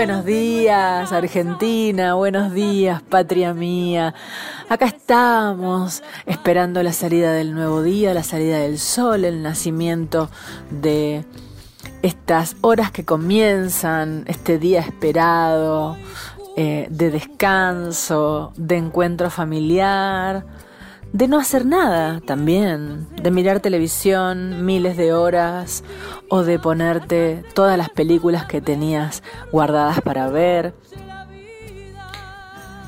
Buenos días, Argentina, buenos días, patria mía. Acá estamos esperando la salida del nuevo día, la salida del sol, el nacimiento de estas horas que comienzan, este día esperado, eh, de descanso, de encuentro familiar, de no hacer nada también, de mirar televisión miles de horas o de ponerte todas las películas que tenías guardadas para ver.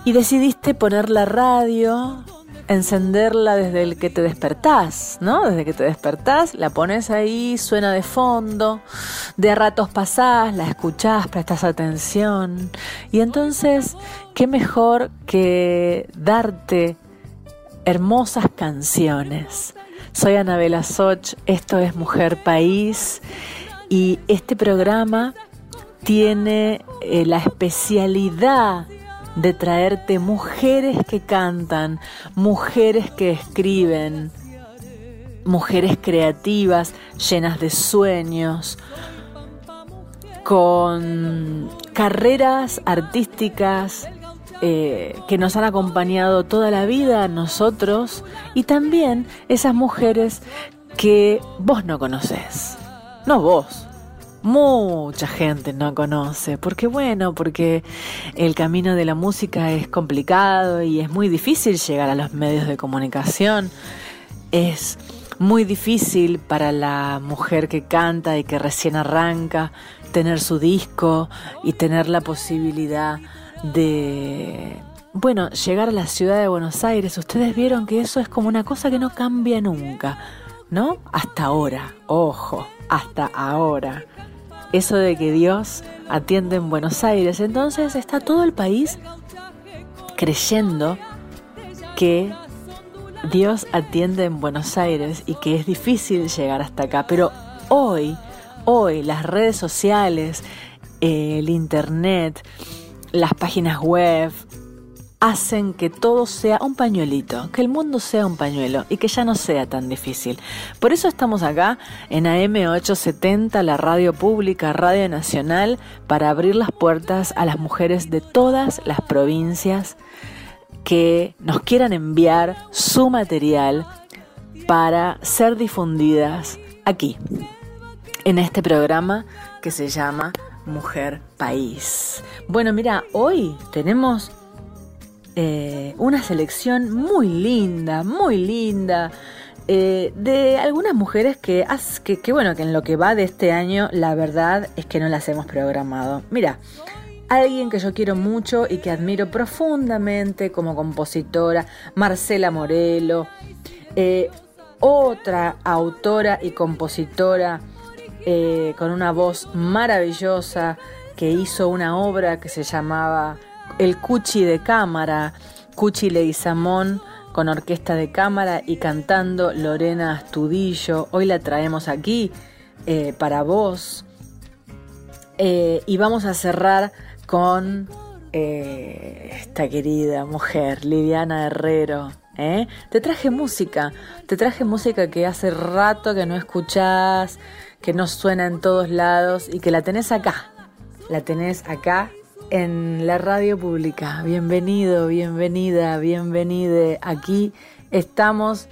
Y decidiste poner la radio, encenderla desde el que te despertás, ¿no? Desde que te despertás, la pones ahí, suena de fondo, de ratos pasás, la escuchás, prestas atención. Y entonces, ¿qué mejor que darte hermosas canciones. Soy Anabela Soch, esto es Mujer País y este programa tiene eh, la especialidad de traerte mujeres que cantan, mujeres que escriben, mujeres creativas, llenas de sueños, con carreras artísticas eh, que nos han acompañado toda la vida nosotros y también esas mujeres que vos no conoces. No vos. Mucha gente no conoce, porque bueno, porque el camino de la música es complicado y es muy difícil llegar a los medios de comunicación. Es muy difícil para la mujer que canta y que recién arranca tener su disco y tener la posibilidad de, bueno, llegar a la ciudad de Buenos Aires, ustedes vieron que eso es como una cosa que no cambia nunca, ¿no? Hasta ahora, ojo, hasta ahora. Eso de que Dios atiende en Buenos Aires, entonces está todo el país creyendo que Dios atiende en Buenos Aires y que es difícil llegar hasta acá, pero hoy, hoy las redes sociales, el internet, las páginas web hacen que todo sea un pañuelito, que el mundo sea un pañuelo y que ya no sea tan difícil. Por eso estamos acá en AM870, la radio pública, Radio Nacional, para abrir las puertas a las mujeres de todas las provincias que nos quieran enviar su material para ser difundidas aquí, en este programa que se llama Mujer País. Bueno, mira, hoy tenemos eh, una selección muy linda, muy linda. Eh, de algunas mujeres que, que, que, bueno, que en lo que va de este año, la verdad es que no las hemos programado. Mira, alguien que yo quiero mucho y que admiro profundamente como compositora, Marcela Morelo, eh, otra autora y compositora eh, con una voz maravillosa que hizo una obra que se llamaba El Cuchi de Cámara, Cuchi Leguizamón con orquesta de cámara y cantando Lorena Astudillo. Hoy la traemos aquí eh, para vos. Eh, y vamos a cerrar con esta querida mujer, Lidiana Herrero. Te traje música, te traje música que hace rato que no escuchás, que no suena en todos lados y que la tenés acá. La tenés acá en la radio pública. Bienvenido, bienvenida, bienvenide. Aquí estamos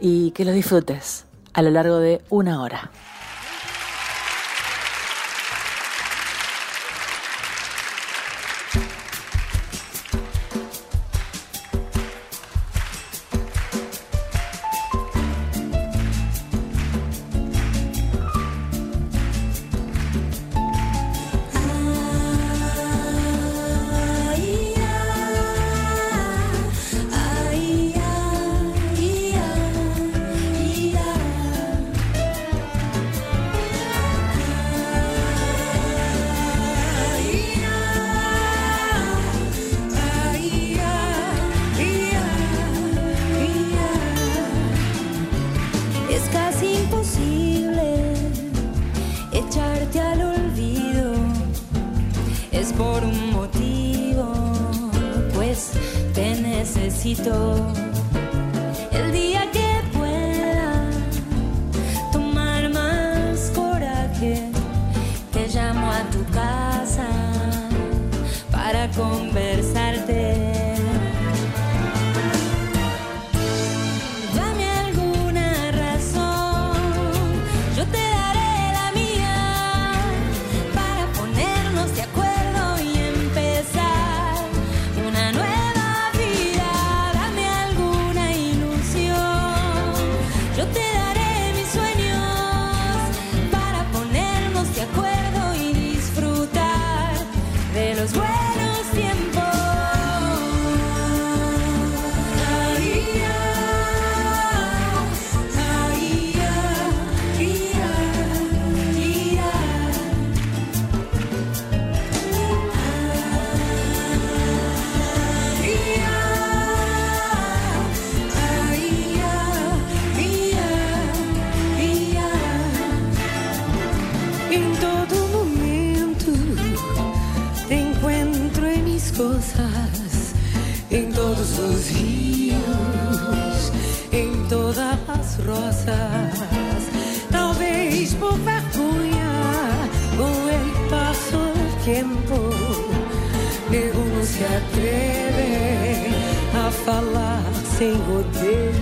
y que lo disfrutes a lo largo de una hora. necesito. tiempo, ninguno se atreve a falar sem rodeio.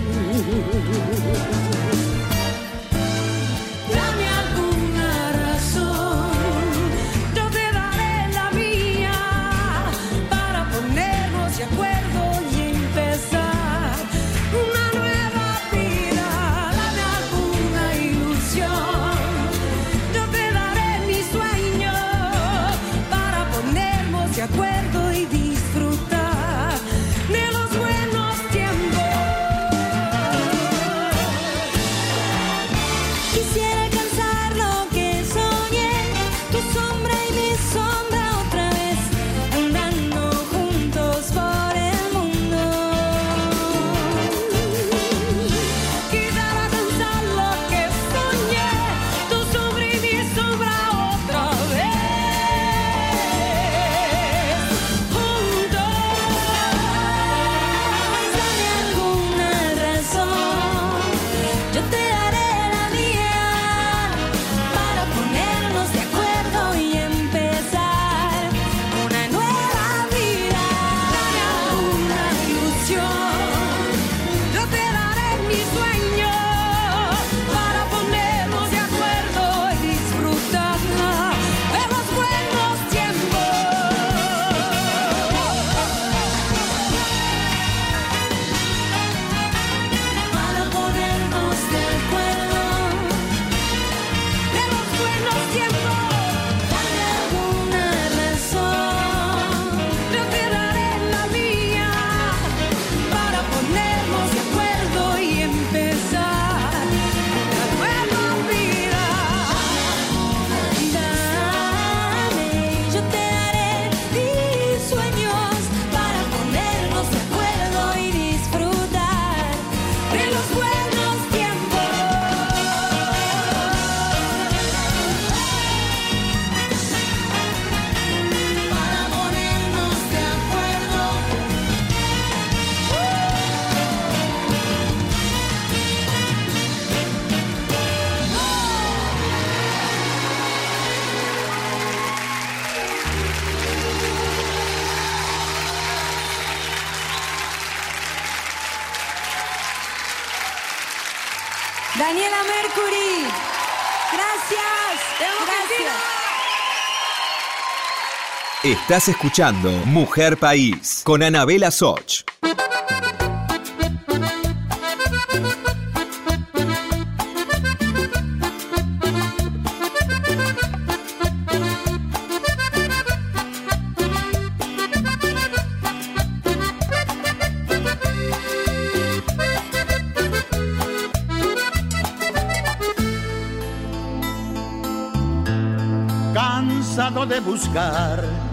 Estás escuchando Mujer País con Anabela Soch. Cansado de buscar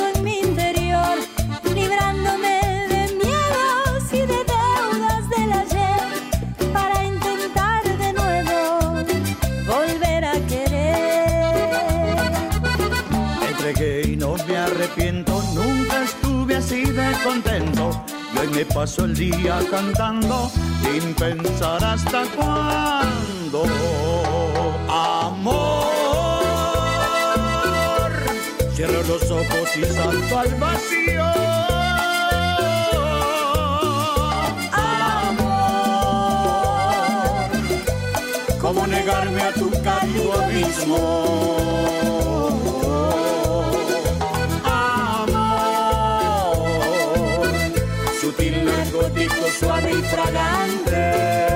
contento. Y hoy me paso el día cantando sin pensar hasta cuándo. Amor, cierro los ojos y salto al vacío. Amor, ¿cómo negarme a tu cálido abismo? Fragante.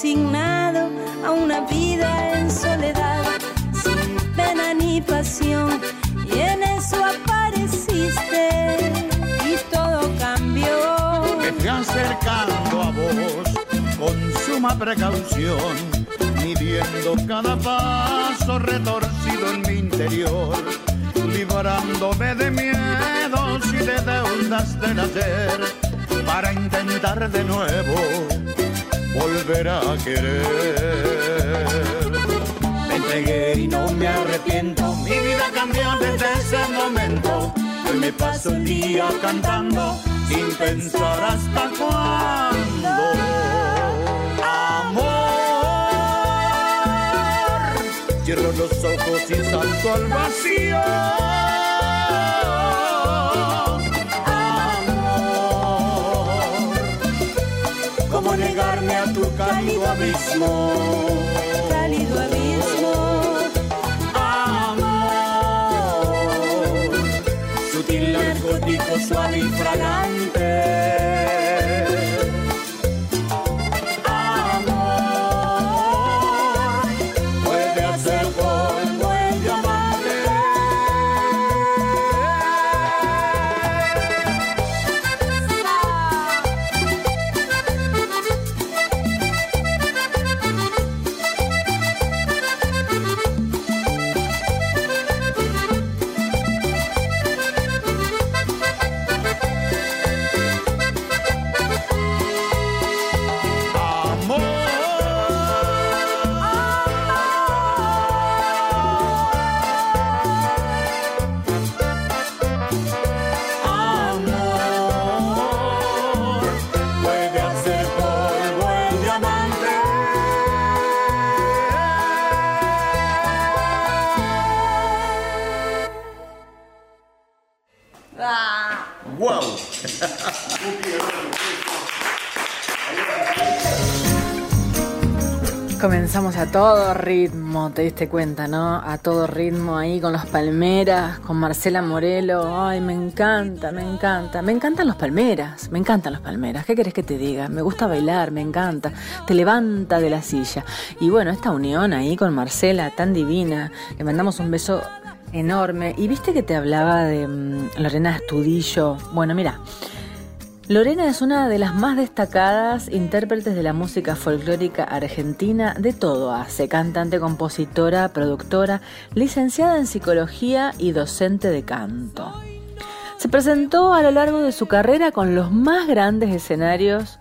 Resignado a una vida en soledad, sin pena ni pasión. Y en eso apareciste y todo cambió. me fui acercando a vos con suma precaución, midiendo cada paso retorcido en mi interior, librándome de miedos y de deudas del ayer, para intentar de nuevo volver a querer. Me entregué y no me arrepiento, mi vida cambió desde ese momento. Hoy me paso el día cantando sin pensar hasta cuándo. Amor, cierro los ojos y salto al vacío. ¿Cómo negarme a tu cálido abismo? Cálido abismo. Amor, sutil, narcótico, suave y fragante. Todo ritmo, te diste cuenta, ¿no? A todo ritmo ahí con los palmeras, con Marcela Morelo. Ay, me encanta, me encanta. Me encantan los palmeras, me encantan los palmeras. ¿Qué querés que te diga? Me gusta bailar, me encanta. Te levanta de la silla. Y bueno, esta unión ahí con Marcela, tan divina. Le mandamos un beso enorme. Y viste que te hablaba de mm, Lorena Estudillo. Bueno, mira. Lorena es una de las más destacadas intérpretes de la música folclórica argentina, de todo hace, cantante, compositora, productora, licenciada en psicología y docente de canto. Se presentó a lo largo de su carrera con los más grandes escenarios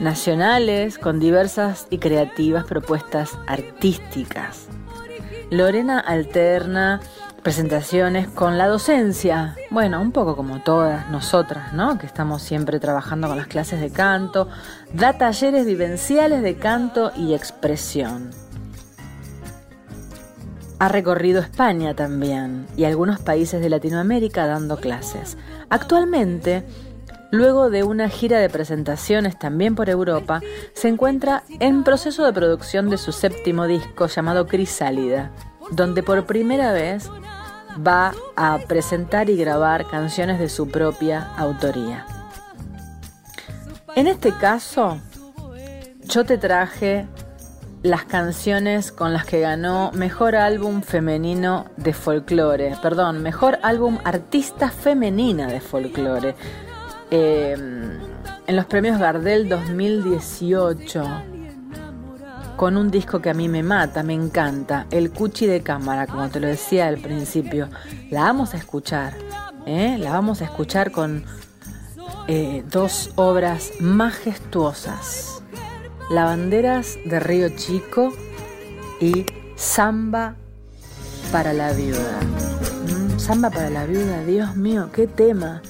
nacionales con diversas y creativas propuestas artísticas. Lorena alterna presentaciones con la docencia, bueno, un poco como todas nosotras, ¿no? Que estamos siempre trabajando con las clases de canto, da talleres vivenciales de canto y expresión. Ha recorrido España también y algunos países de Latinoamérica dando clases. Actualmente, luego de una gira de presentaciones también por Europa, se encuentra en proceso de producción de su séptimo disco llamado Crisálida, donde por primera vez va a presentar y grabar canciones de su propia autoría. En este caso, yo te traje las canciones con las que ganó Mejor Álbum Femenino de Folclore, perdón, Mejor Álbum Artista Femenina de Folclore, eh, en los premios Gardel 2018, con un disco que a mí me mata, me encanta, El Cuchi de Cámara, como te lo decía al principio. La vamos a escuchar, ¿eh? la vamos a escuchar con eh, dos obras majestuosas. Lavanderas de Río Chico y Samba para la viuda. Mm, Samba para la viuda, Dios mío, qué tema,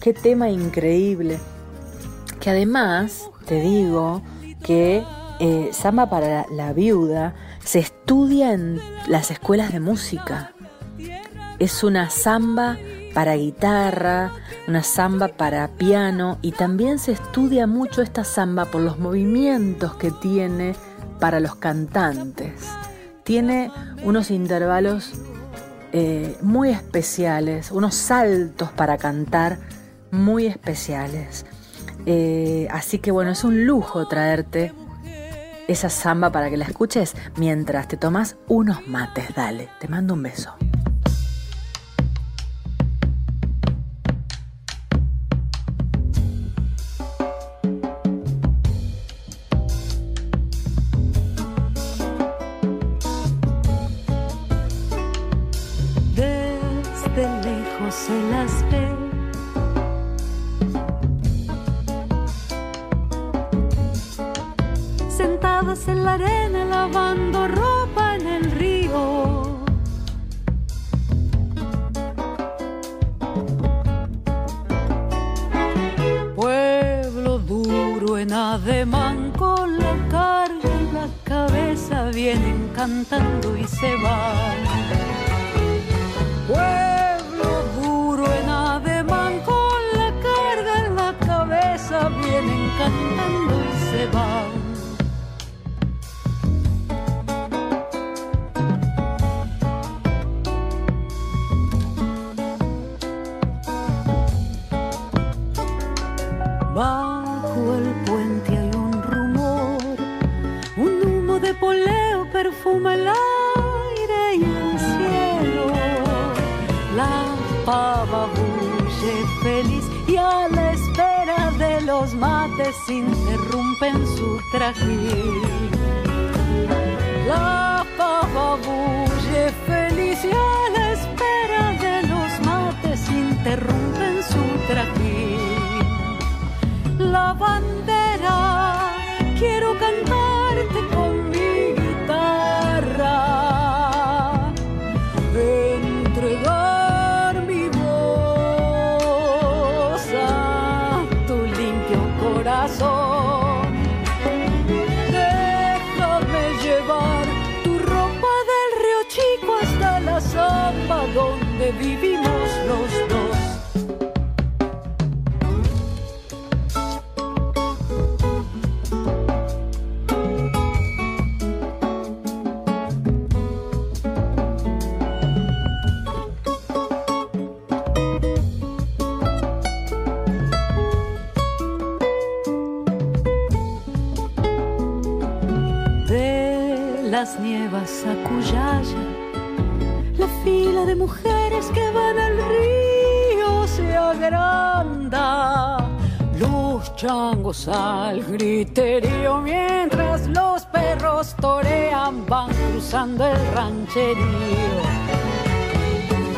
qué tema increíble. Que además, te digo que eh, Samba para la viuda se estudia en las escuelas de música. Es una samba para guitarra, una samba para piano y también se estudia mucho esta samba por los movimientos que tiene para los cantantes. Tiene unos intervalos eh, muy especiales, unos saltos para cantar muy especiales. Eh, así que bueno, es un lujo traerte esa samba para que la escuches mientras te tomas unos mates. Dale, te mando un beso. escapaba bulle feliz y a la espera de los mates interrumpen su trajín. La pava bulle feliz y a la espera de los mates interrumpen su trajín. La bandera quiero cantar al griterío mientras los perros torean, van cruzando el rancherío.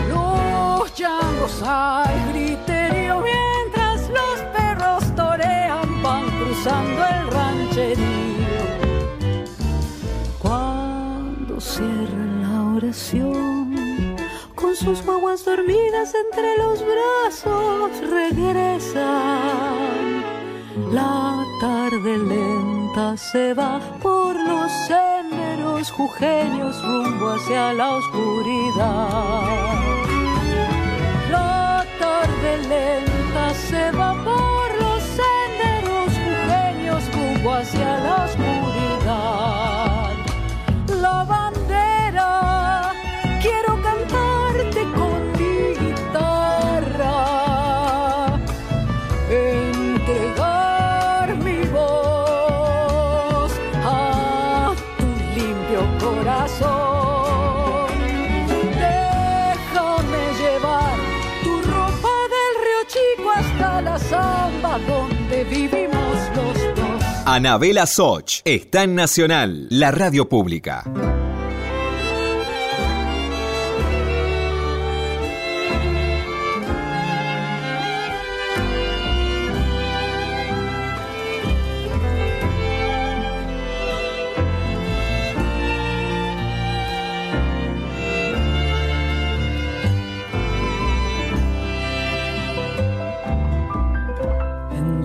Los changos al griterío mientras los perros torean, van cruzando el rancherío. Depresión. Con sus guaguas dormidas entre los brazos regresan. La tarde lenta se va por los senderos jujeños rumbo hacia la oscuridad. La tarde lenta se va por los senderos jujeños rumbo hacia la oscuridad. La Anabela Soch está en Nacional, la radio pública.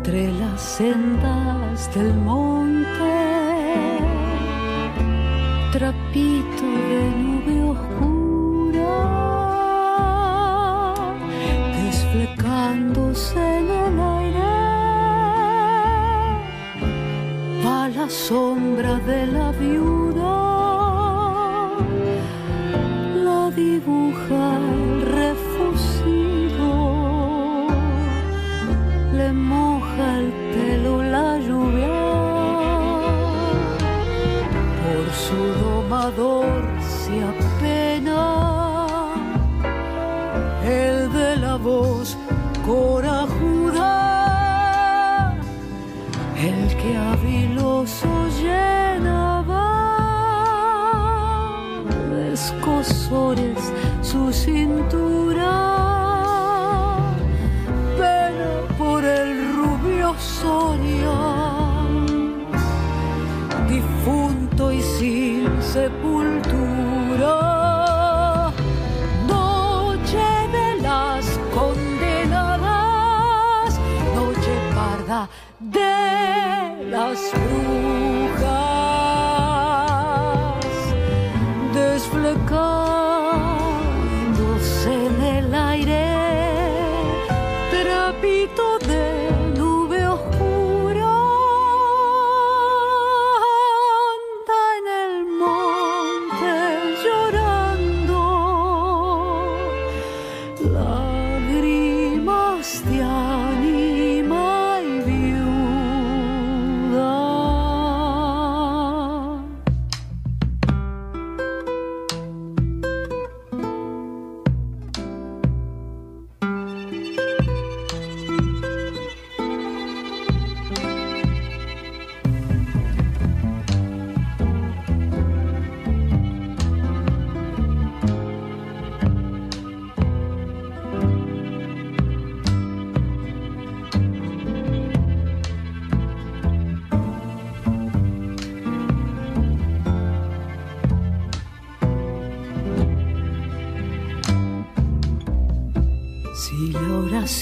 entre las del monte, trapito de nube oscura, desflecándose en el aire, va la sombra de la viuda, la dibuja corajuda, el que habiloso llenaba de escosores su cintura pena por el rubio Soria, difunto y sin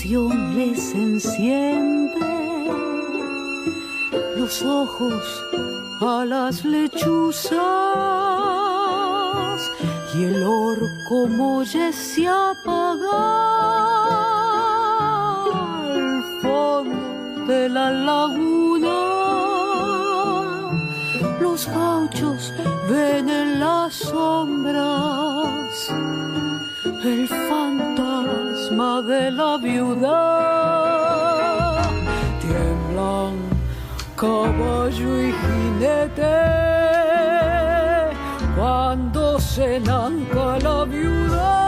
oración les enciende los ojos a las lechuzas y el orco molle se apaga al fondo de la laguna. Los gauchos ven en las sombras el fantasma de la viuda. Tiemblan caballo y jinete cuando se nanca la viuda.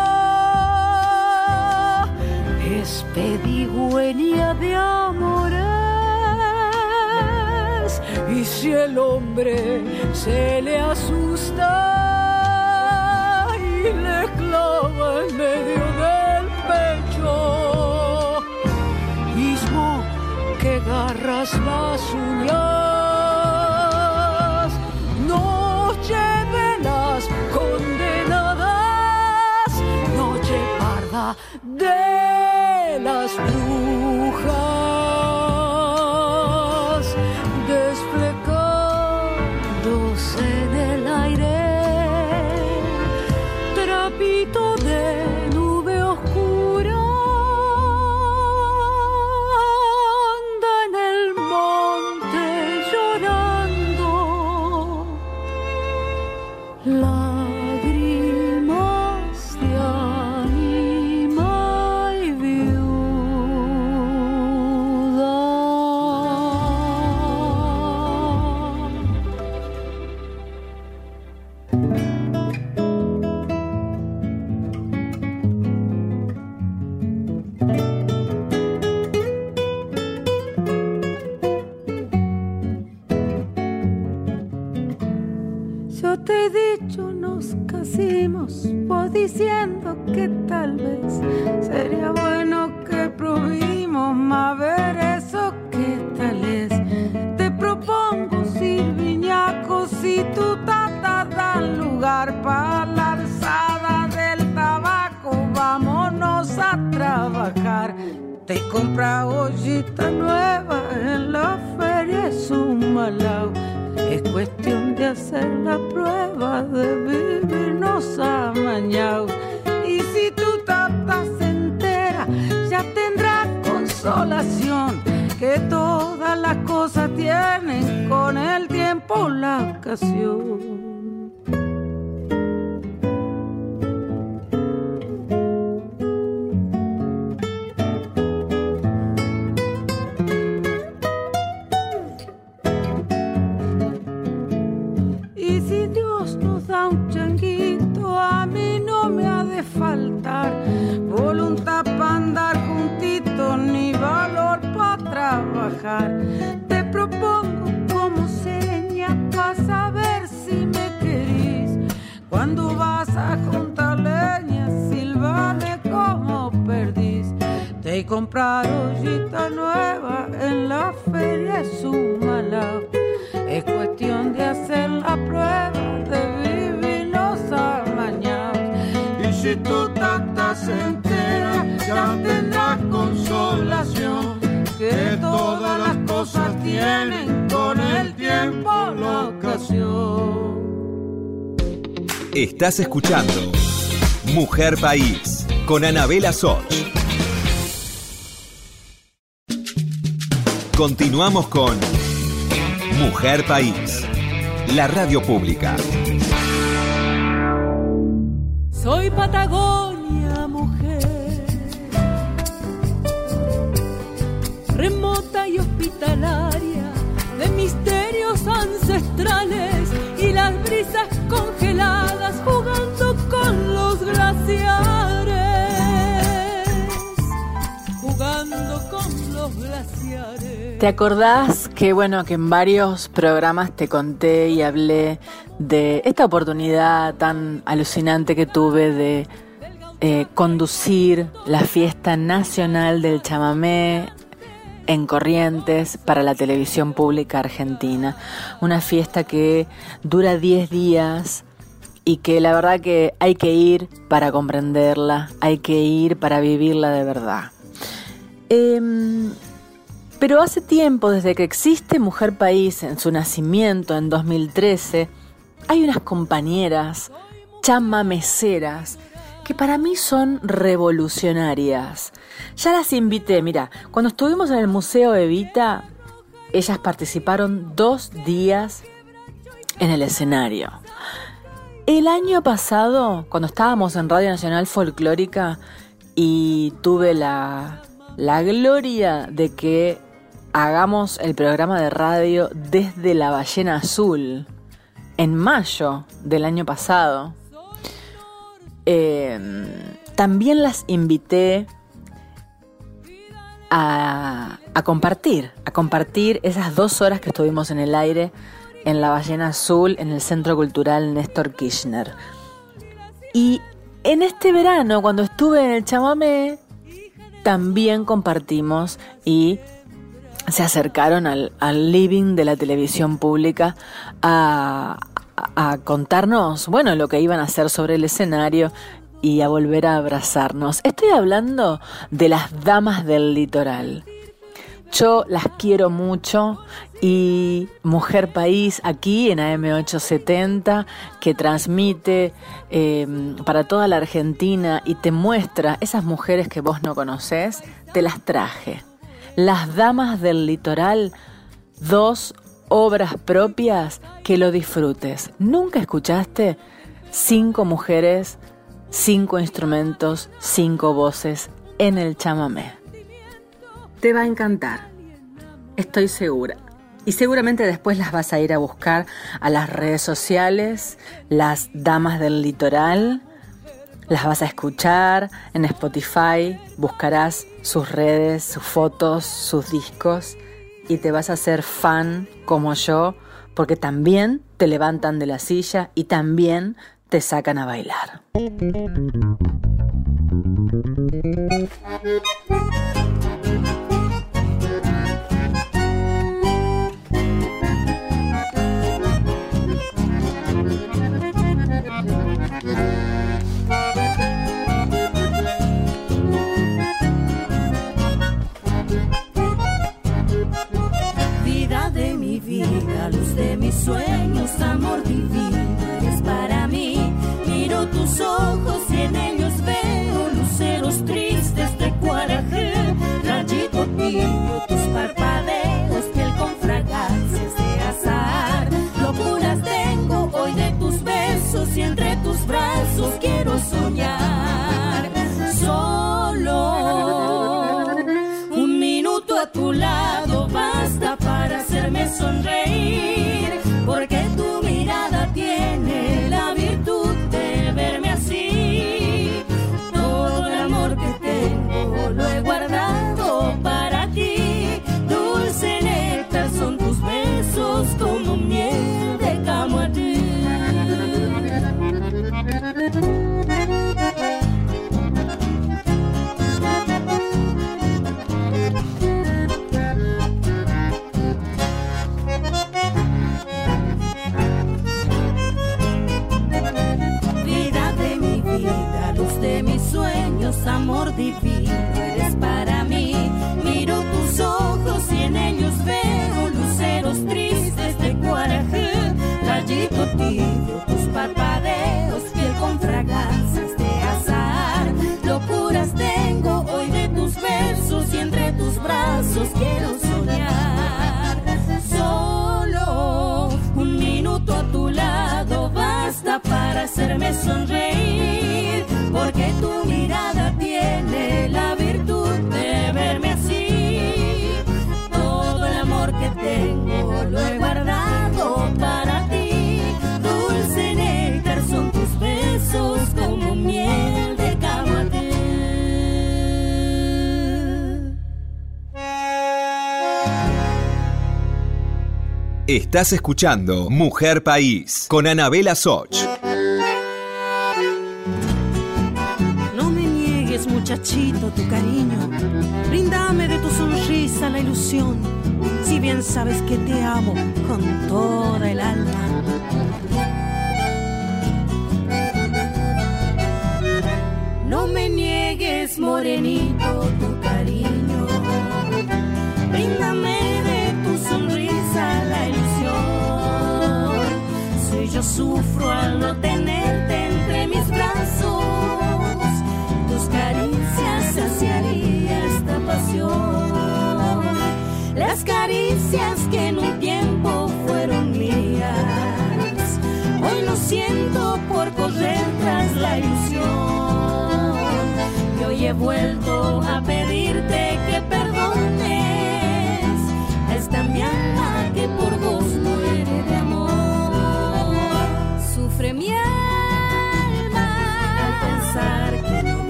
Es pedigüeña de amores y si el hombre se le asusta las uñas, Estás escuchando Mujer País con Anabela Soch. Continuamos con Mujer País, la radio pública. Soy Patagonia, ¿Te acordás que bueno que en varios programas te conté y hablé de esta oportunidad tan alucinante que tuve de eh, conducir la fiesta nacional del chamamé en Corrientes para la televisión pública argentina. Una fiesta que dura 10 días y que la verdad que hay que ir para comprenderla, hay que ir para vivirla de verdad. Em, pero hace tiempo, desde que existe Mujer País en su nacimiento en 2013, hay unas compañeras chamameceras que para mí son revolucionarias. Ya las invité, mira, cuando estuvimos en el Museo Evita, ellas participaron dos días en el escenario. El año pasado, cuando estábamos en Radio Nacional Folclórica y tuve la, la gloria de que hagamos el programa de radio desde la ballena azul, en mayo del año pasado, Em, también las invité a, a, compartir, a compartir esas dos horas que estuvimos en el aire en la Ballena Azul, en el Centro Cultural Néstor Kirchner. Y en este verano, cuando estuve en el chamamé, también compartimos y se acercaron al, al living de la televisión pública a, a contarnos, bueno, lo que iban a hacer sobre el escenario y a volver a abrazarnos. Estoy hablando de las damas del litoral. Yo las quiero mucho y Mujer País aquí en AM870 que transmite em, para toda la Argentina y te muestra esas mujeres que vos no conoces, te las traje. Las Damas del Litoral, dos obras propias que lo disfrutes. ¿Nunca escuchaste cinco mujeres, cinco instrumentos, cinco voces en el chamamé? Te va a encantar, estoy segura. Y seguramente después las vas a ir a buscar a las redes sociales, las damas del litoral, las vas a escuchar en Spotify, buscarás sus redes, sus fotos, sus discos y te vas a hacer fan como yo porque también te levantan de la silla y también te sacan a bailar. Sueños, amor divino, eres para mí. Miro tus ojos y en ellos veo luceros tristes de cuaraje, rayito tibio, tus parpadeos, piel con fragancias de azar. Locuras tengo hoy de tus besos y entre tus brazos quiero soñar. Solo un minuto a tu lado basta para hacerme sonreír. Hacerme sonreír, porque tu mirada la virtud de verme así. Todo el amor que tengo lo he guardado para ti. Dulce néctar son tus besos como miel de camate. Estás escuchando Mujer País con Anabela Soch. La ilusión, si bien sabes que te amo con toda el alma. No me niegues, morenito, tu cariño. Bríndame de tu sonrisa la ilusión. Si yo sufro al no tenerte entre mis brazos Las caricias que en un tiempo fueron mías, hoy lo siento por correr tras la ilusión. Y hoy he vuelto a pedirte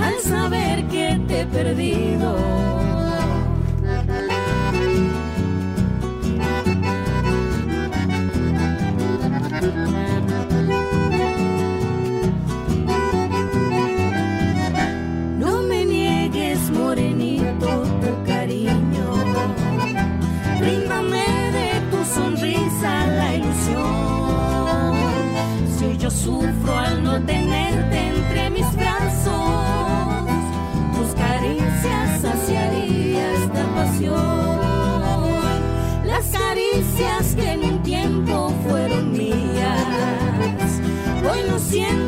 al saber que te he perdido. Las caricias que en un tiempo fueron mías. Hoy lo siento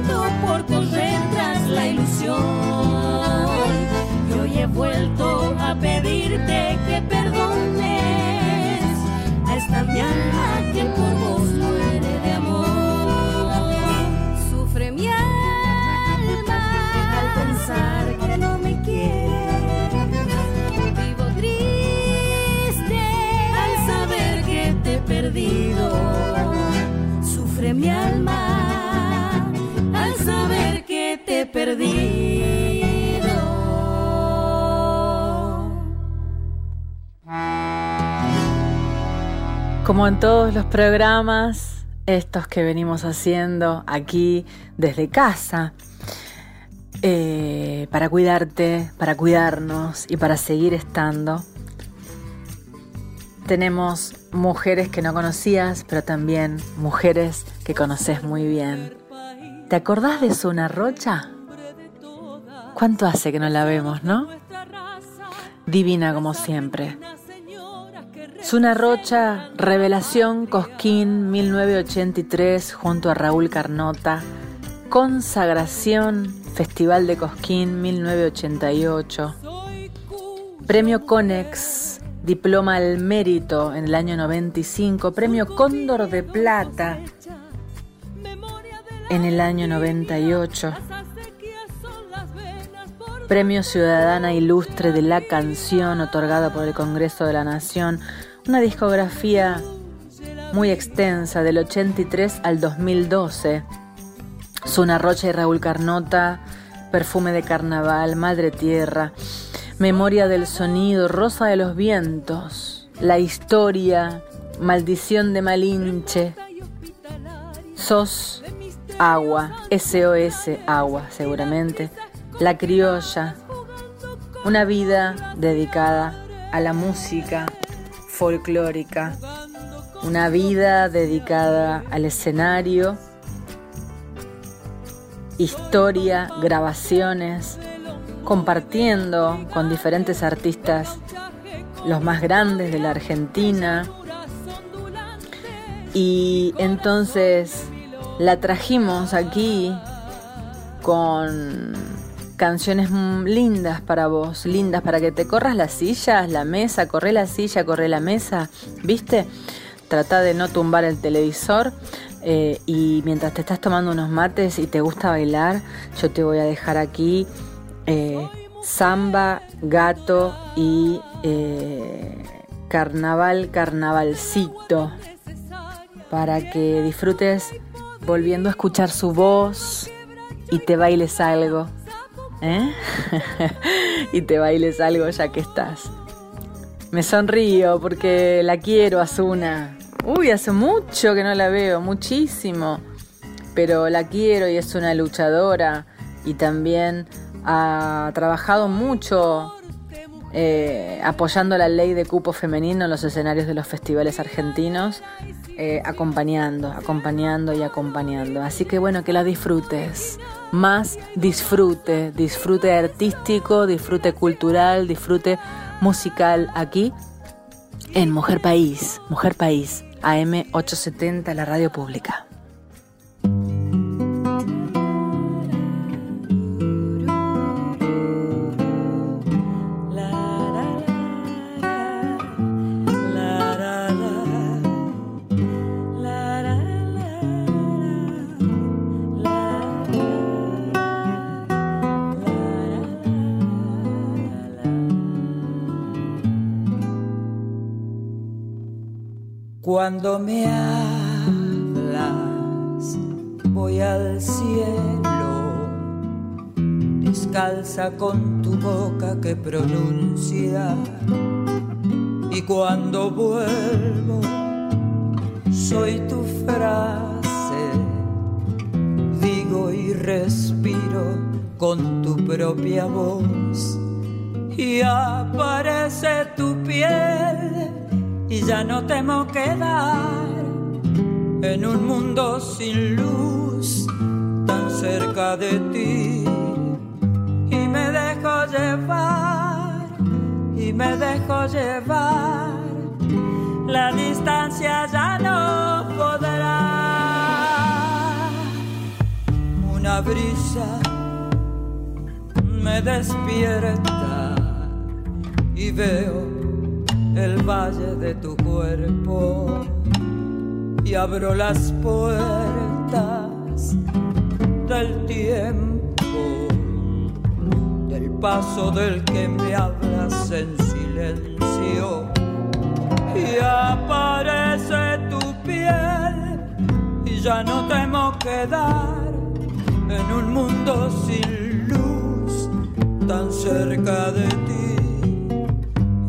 perdido. Como en todos los programas, estos que venimos haciendo aquí desde casa, eh, para cuidarte, para cuidarnos y para seguir estando, tenemos mujeres que no conocías, pero también mujeres que conoces muy bien. ¿Te acordás de Zona Rocha? ¿Cuánto hace que no la vemos, no? Divina como siempre. Suna Rocha, Revelación Cosquín 1983 junto a Raúl Carnota, Consagración Festival de Cosquín 1988, Premio Conex, Diploma al Mérito en el año 95, Premio Cóndor de Plata en el año 98. Premio Ciudadana Ilustre de la Canción otorgado por el Congreso de la Nación, una discografía muy extensa del 83 al 2012. Zuna Rocha y Raúl Carnota, Perfume de Carnaval, Madre Tierra, Memoria del Sonido, Rosa de los Vientos, La Historia, Maldición de Malinche, SOS, Agua, SOS, Agua seguramente, La Criolla, una vida dedicada a la música folclórica, una vida dedicada al escenario, historia, grabaciones, compartiendo con diferentes artistas, los más grandes de la Argentina. Y entonces la trajimos aquí con canciones lindas para vos, lindas para que te corras las sillas, la mesa, corre la silla, corre la mesa, ¿viste? Trata de no tumbar el televisor eh, y mientras te estás tomando unos mates y te gusta bailar, yo te voy a dejar aquí eh, samba, gato y eh, carnaval, carnavalcito, para que disfrutes volviendo a escuchar su voz y te bailes algo. y te bailes algo ya que estás. Me sonrío porque la quiero, Azuna. Uy, hace mucho que no la veo, muchísimo. Pero la quiero y es una luchadora y también ha trabajado mucho eh, apoyando la ley de cupo femenino en los escenarios de los festivales argentinos, eh, acompañando, acompañando y acompañando. Así que bueno, que la disfrutes. Más disfrute, disfrute artístico, disfrute cultural, disfrute musical aquí en Mujer País, Mujer País. AM870, la radio pública. Cuando me hablas, voy al cielo, descalza con tu boca que pronuncia. Y cuando vuelvo, soy tu frase, digo y respiro con tu propia voz. Y aparece tu piel y ya no temo quedar en un mundo sin luz tan cerca de ti. Y me dejo llevar y me dejo llevar. La distancia ya no podrá. Una brisa me despierta y veo el valle de tu cuerpo y abro las puertas del tiempo, del paso del que me hablas en silencio y aparece tu piel y ya no temo quedar en un mundo sin luz tan cerca de ti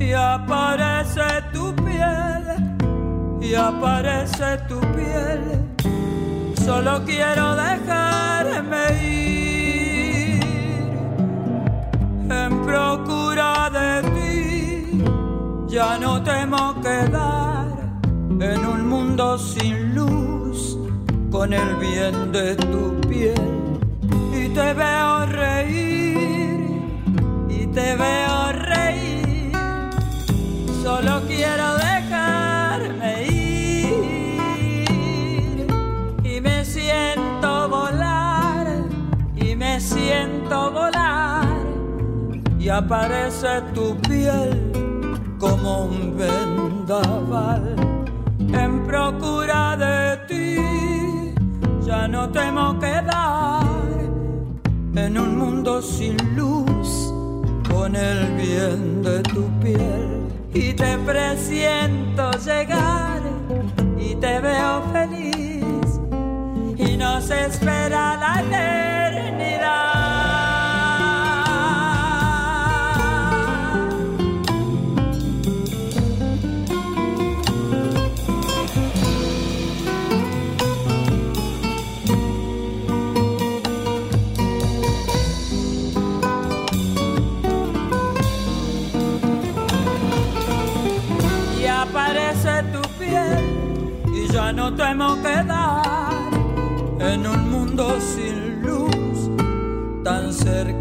y aparece tu piel y aparece tu piel. Solo quiero dejarme ir en procura de ti. Ya no temo quedar en un mundo sin luz con el bien de tu piel y te veo reír y te veo reír. Solo quiero dejarme ir. Y me siento volar y me siento volar. Y aparece tu piel como un vendaval. En procura de ti. Ya no temo quedar. En un mundo sin luz con el bien de tu piel y te presiento llegar y te veo feliz y nos espera la eternidad.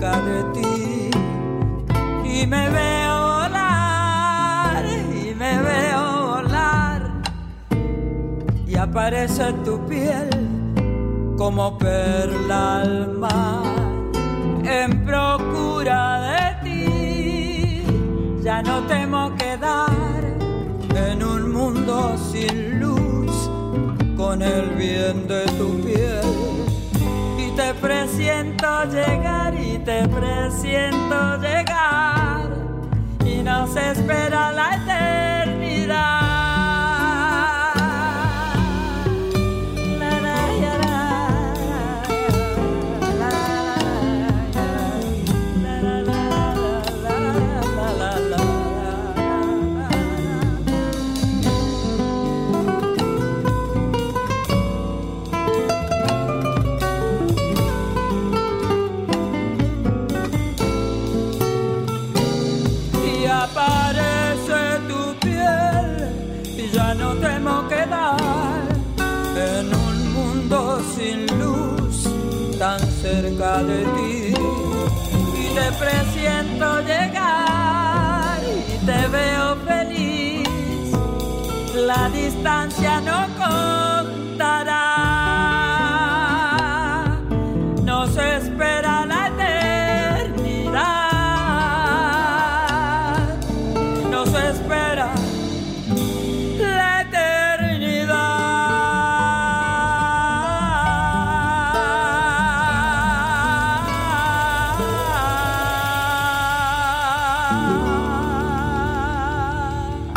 De ti. Y me veo volar y me veo volar. Y aparece tu piel como perla al mar. En procura de ti ya no temo quedar en un mundo sin luz. Con el bien de tu piel. Y te presiento llegar te presiento llegar. Y nos espera la eternidad. Cerca de ti y te presiento llegar y te veo feliz. La distancia no contará.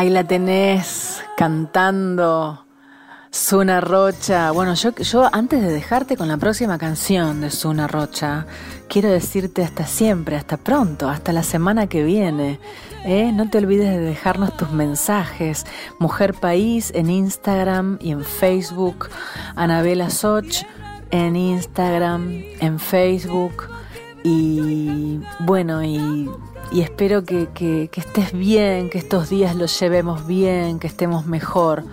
Ahí la tenés cantando Suna Rocha. Bueno, yo, antes de dejarte con la próxima canción de Suna Rocha, quiero decirte hasta siempre, hasta pronto, hasta la semana que viene. ¿eh? No te olvides de dejarnos tus mensajes. Mujer País en Instagram y en Facebook. Anabela Soch en Instagram, en Facebook. Y bueno, y y espero que, estés bien, que estos días los llevemos bien, que estemos mejor,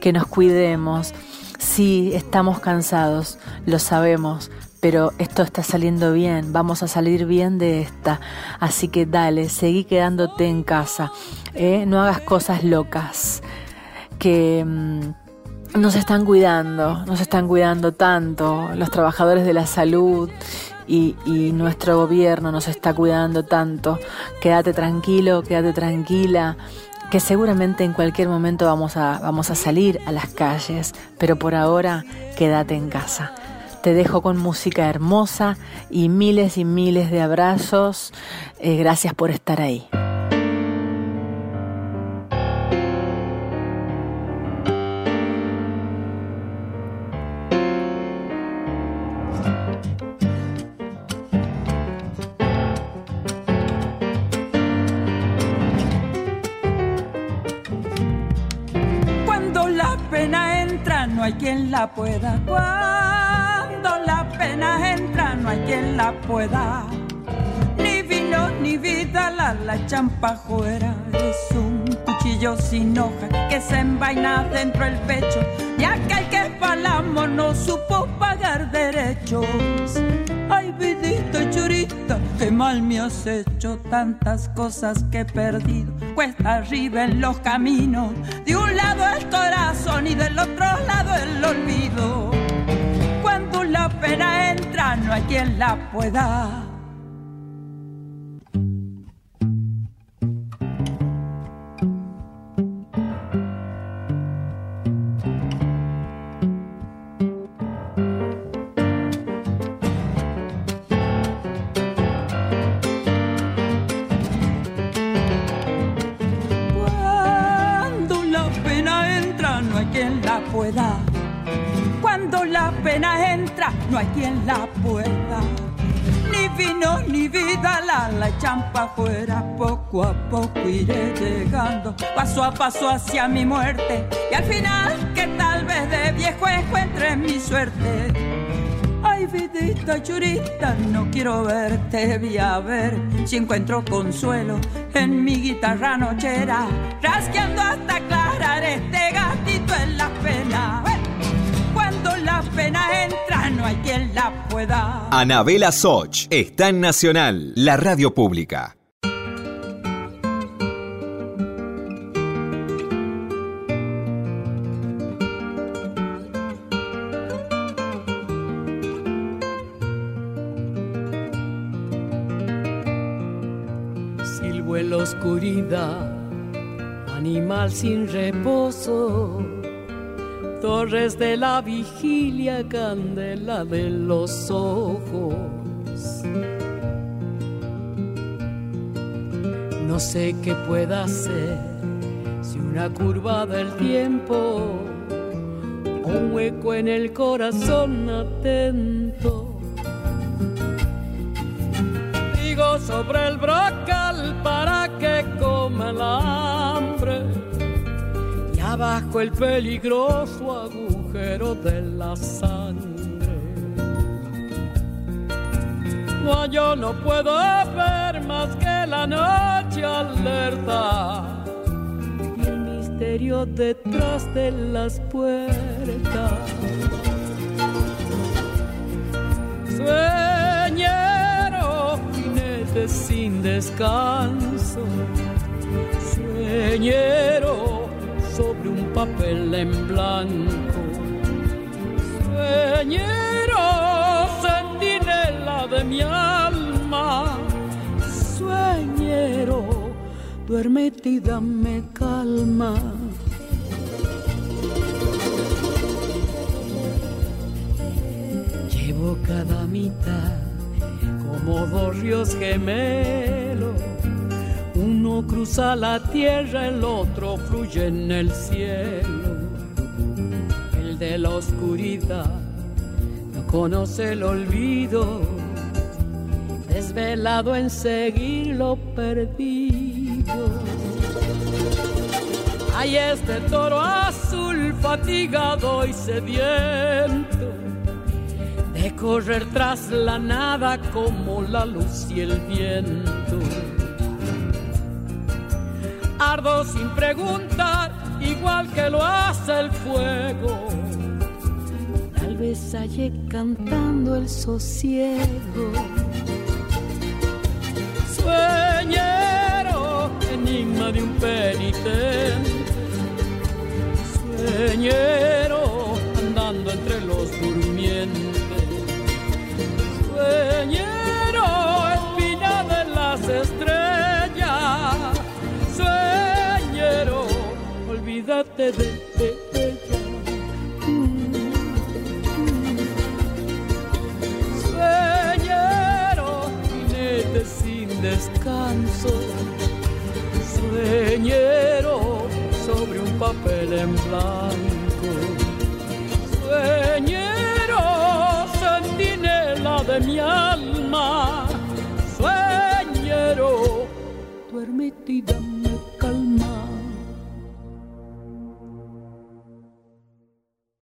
que nos cuidemos. Sí, estamos cansados, lo sabemos, pero esto está saliendo bien, vamos a salir bien de esta. Así que dale, seguí quedándote en casa, ¿eh? no hagas cosas locas, que mm, nos están cuidando, nos están cuidando tanto los trabajadores de la salud y, nuestro gobierno nos está cuidando tanto. Quédate tranquilo, quédate tranquila, que seguramente en cualquier momento vamos a, vamos a salir a las calles, pero por ahora quédate en casa. Te dejo con música hermosa y miles y miles de abrazos. Eh, gracias por estar ahí. La pueda. Cuando la pena entra, no hay quien la pueda. Ni vino ni vida, la, la champa fuera. Es un cuchillo sin hoja que se envaina dentro del pecho. Y aquel que palamos no supo pagar derechos. Ay, vidita y churita, qué mal me has hecho tantas cosas que he perdido. Cuesta arriba en los caminos, de un lado el corazón y del otro lado el olvido. Cuando la pena entra, no hay quien la pueda champa fuera. Poco a poco iré llegando, paso a paso hacia mi muerte. Y al final, que tal vez de viejo encuentre mi suerte. Ay, vidita churita, no quiero verte, voy a ver si encuentro consuelo en mi guitarra nochera, rasqueando hasta aclarar este gatito la pena entra, no hay quien la pueda. Anabela Soch está en Nacional, la radio pública. Silbo en la oscuridad, animal sin reposo torres de la vigilia, candela de los ojos. No sé qué pueda hacer si una curva del tiempo, un hueco en el corazón atento. Digo sobre el brocal para que coma la abajo el peligroso agujero de la sangre. yo no puedo ver más que la noche alerta y el misterio detrás de las puertas. Sueñero, jinete sin descanso, sueñero sobre un papel en blanco, sueñero sentinela de mi alma, sueñero, duérmete y dame calma. Llevo cada mitad como dos ríos gemelos. Uno cruza la tierra, el otro fluye en el cielo. El de la oscuridad no conoce el olvido, desvelado en seguir lo perdido. Hay este toro azul fatigado y sediento de correr tras la nada como la luz y el viento. Sin preguntar, igual que lo hace el fuego. Tal vez halle cantando el sosiego. Sueñero, enigma de un penitente. Sueñero, andando entre los durmientes. Sueñero, de ella. Sueñero, jinete sin descanso. Sueñero, sobre un papel en blanco. Sueñero, sentinela de mi alma. Sueñero, dame